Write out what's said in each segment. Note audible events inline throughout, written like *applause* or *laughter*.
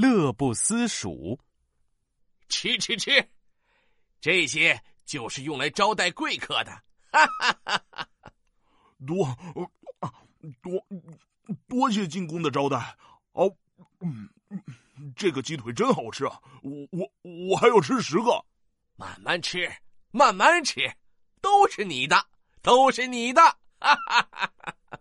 乐不思蜀。吃吃吃，这些就是用来招待贵客的。哈哈哈哈多多多谢进宫的招待。哦，嗯，这个鸡腿真好吃啊！我我我还要吃十个。慢慢吃，慢慢吃，都是你的，都是你的。哈哈哈哈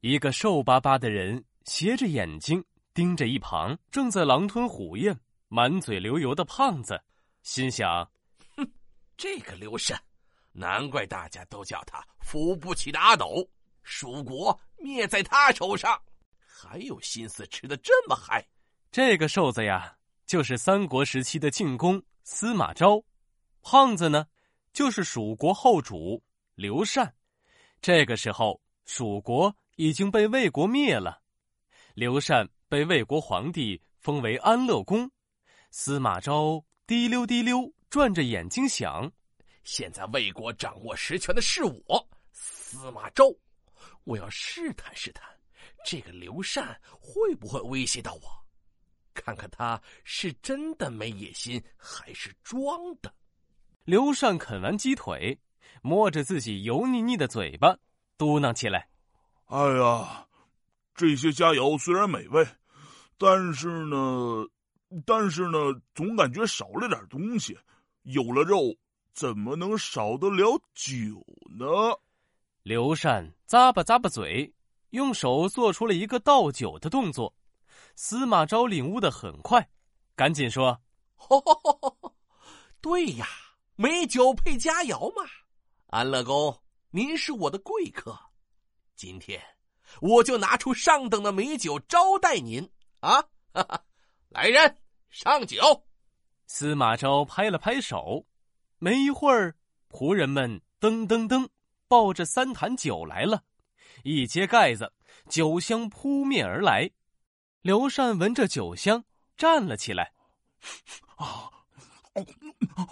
一个瘦巴巴的人斜着眼睛盯着一旁正在狼吞虎咽、满嘴流油的胖子，心想：“哼，这个刘禅，难怪大家都叫他扶不起的阿斗，蜀国灭在他手上，还有心思吃的这么嗨。”这个瘦子呀，就是三国时期的晋公司马昭；胖子呢，就是蜀国后主刘禅。这个时候，蜀国。已经被魏国灭了，刘禅被魏国皇帝封为安乐公，司马昭滴溜滴溜转着眼睛想：现在魏国掌握实权的是我，司马昭，我要试探试探，这个刘禅会不会威胁到我？看看他是真的没野心，还是装的？刘禅啃完鸡腿，摸着自己油腻腻的嘴巴，嘟囔起来。哎呀，这些佳肴虽然美味，但是呢，但是呢，总感觉少了点东西。有了肉，怎么能少得了酒呢？刘禅咂巴咂巴嘴，用手做出了一个倒酒的动作。司马昭领悟的很快，赶紧说：“ *laughs* 对呀，美酒配佳肴嘛。安乐公，您是我的贵客。”今天，我就拿出上等的美酒招待您啊！哈哈，来人，上酒！司马昭拍了拍手，没一会儿，仆人们噔噔噔抱着三坛酒来了。一揭盖子，酒香扑面而来。刘禅闻着酒香，站了起来。啊，哦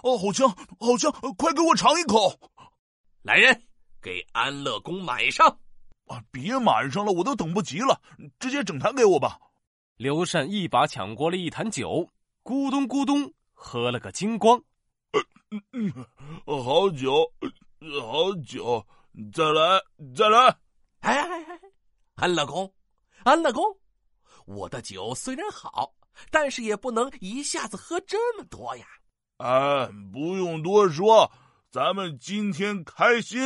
哦，好香，好香！快给我尝一口！来人，给安乐公买上！别满上了，我都等不及了，直接整坛给我吧。刘禅一把抢过了一坛酒，咕咚咕咚喝了个精光。嗯嗯，好酒，好酒，再来，再来。哎哎哎，安乐公，安乐公，我的酒虽然好，但是也不能一下子喝这么多呀。哎，不用多说，咱们今天开心，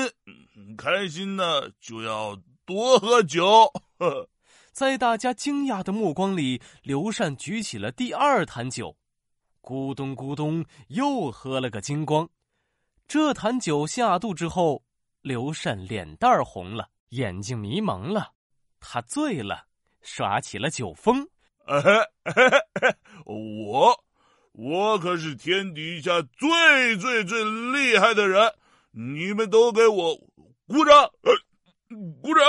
开心呢就要。多喝酒，*laughs* 在大家惊讶的目光里，刘禅举起了第二坛酒，咕咚咕咚又喝了个精光。这坛酒下肚之后，刘禅脸蛋红了，眼睛迷蒙了，他醉了，耍起了酒疯。*laughs* 我，我可是天底下最最最厉害的人，你们都给我鼓掌！鼓掌！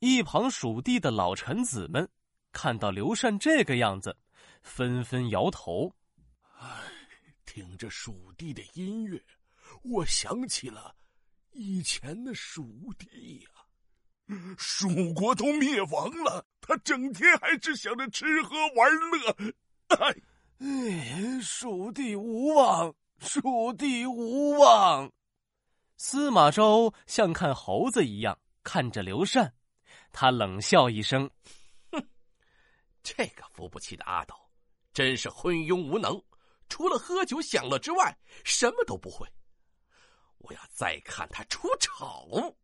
一旁蜀地的老臣子们看到刘禅这个样子，纷纷摇头。唉，听着蜀地的音乐，我想起了以前的蜀地呀。蜀国都灭亡了，他整天还只想着吃喝玩乐。唉，唉，蜀地无望，蜀地无望。司马昭像看猴子一样。看着刘禅，他冷笑一声：“哼，这个扶不起的阿斗，真是昏庸无能，除了喝酒享乐之外，什么都不会。我要再看他出丑。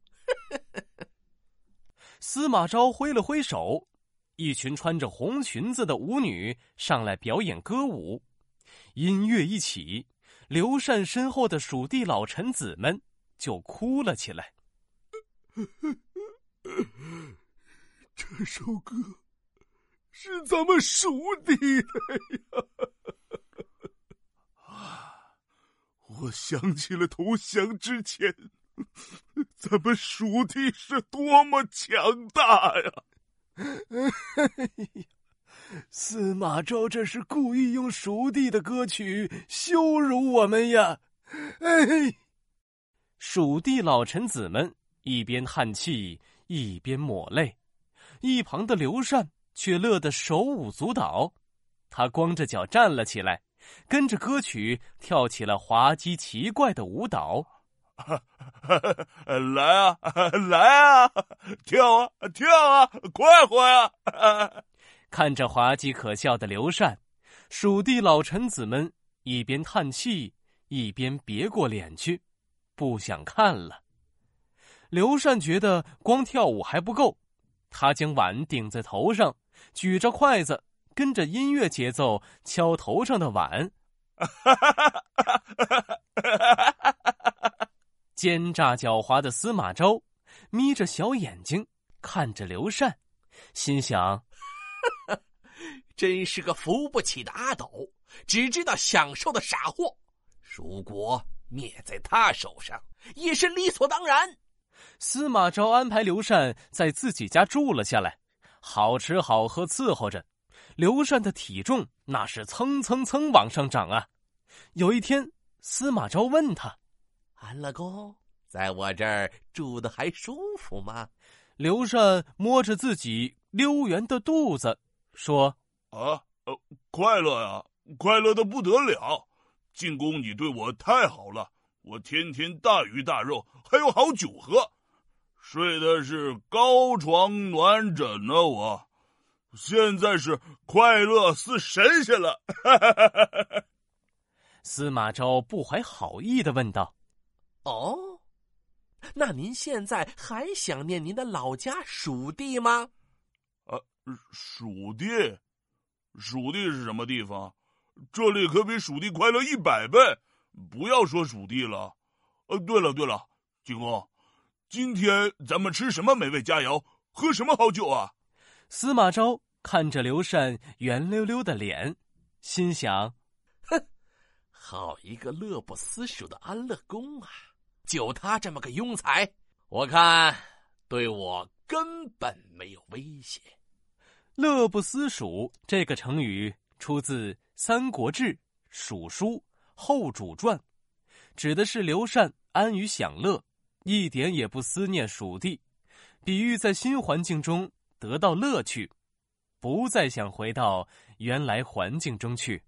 *laughs* ”司马昭挥了挥手，一群穿着红裙子的舞女上来表演歌舞。音乐一起，刘禅身后的蜀地老臣子们就哭了起来。*laughs* 这首歌是咱们蜀地的呀！啊，我想起了投降之前，*laughs* 咱们蜀地是多么强大呀！*laughs* 司马昭这是故意用蜀地的歌曲羞辱我们呀！哎，蜀地老臣子们。一边叹气，一边抹泪，一旁的刘禅却乐得手舞足蹈。他光着脚站了起来，跟着歌曲跳起了滑稽奇怪的舞蹈。*laughs* 来啊，来啊，跳啊，跳啊，快活呀！看着滑稽可笑的刘禅，蜀地老臣子们一边叹气，一边别过脸去，不想看了。刘禅觉得光跳舞还不够，他将碗顶在头上，举着筷子，跟着音乐节奏敲头上的碗。奸诈狡猾的司马昭眯着小眼睛看着刘禅，心想：“真是个扶不起的阿斗，只知道享受的傻货。蜀国灭在他手上也是理所当然。”司马昭安排刘禅在自己家住了下来，好吃好喝伺候着。刘禅的体重那是蹭蹭蹭往上涨啊！有一天，司马昭问他。安乐公，在我这儿住的还舒服吗？刘禅摸着自己溜圆的肚子说：“啊，呃，快乐呀，快乐的不得了！进宫，你对我太好了，我天天大鱼大肉，还有好酒喝，睡的是高床暖枕呢。我现在是快乐似神仙了。*laughs* ”司马昭不怀好意的问道。哦，那您现在还想念您的老家蜀地吗？啊，蜀地，蜀地是什么地方？这里可比蜀地快乐一百倍！不要说蜀地了。呃，对了对了，景公，今天咱们吃什么美味佳肴，喝什么好酒啊？司马昭看着刘禅圆溜溜的脸，心想：哼，好一个乐不思蜀的安乐公啊！就他这么个庸才，我看对我根本没有威胁。乐不思蜀这个成语出自《三国志·蜀书·后主传》，指的是刘禅安于享乐，一点也不思念蜀地，比喻在新环境中得到乐趣，不再想回到原来环境中去。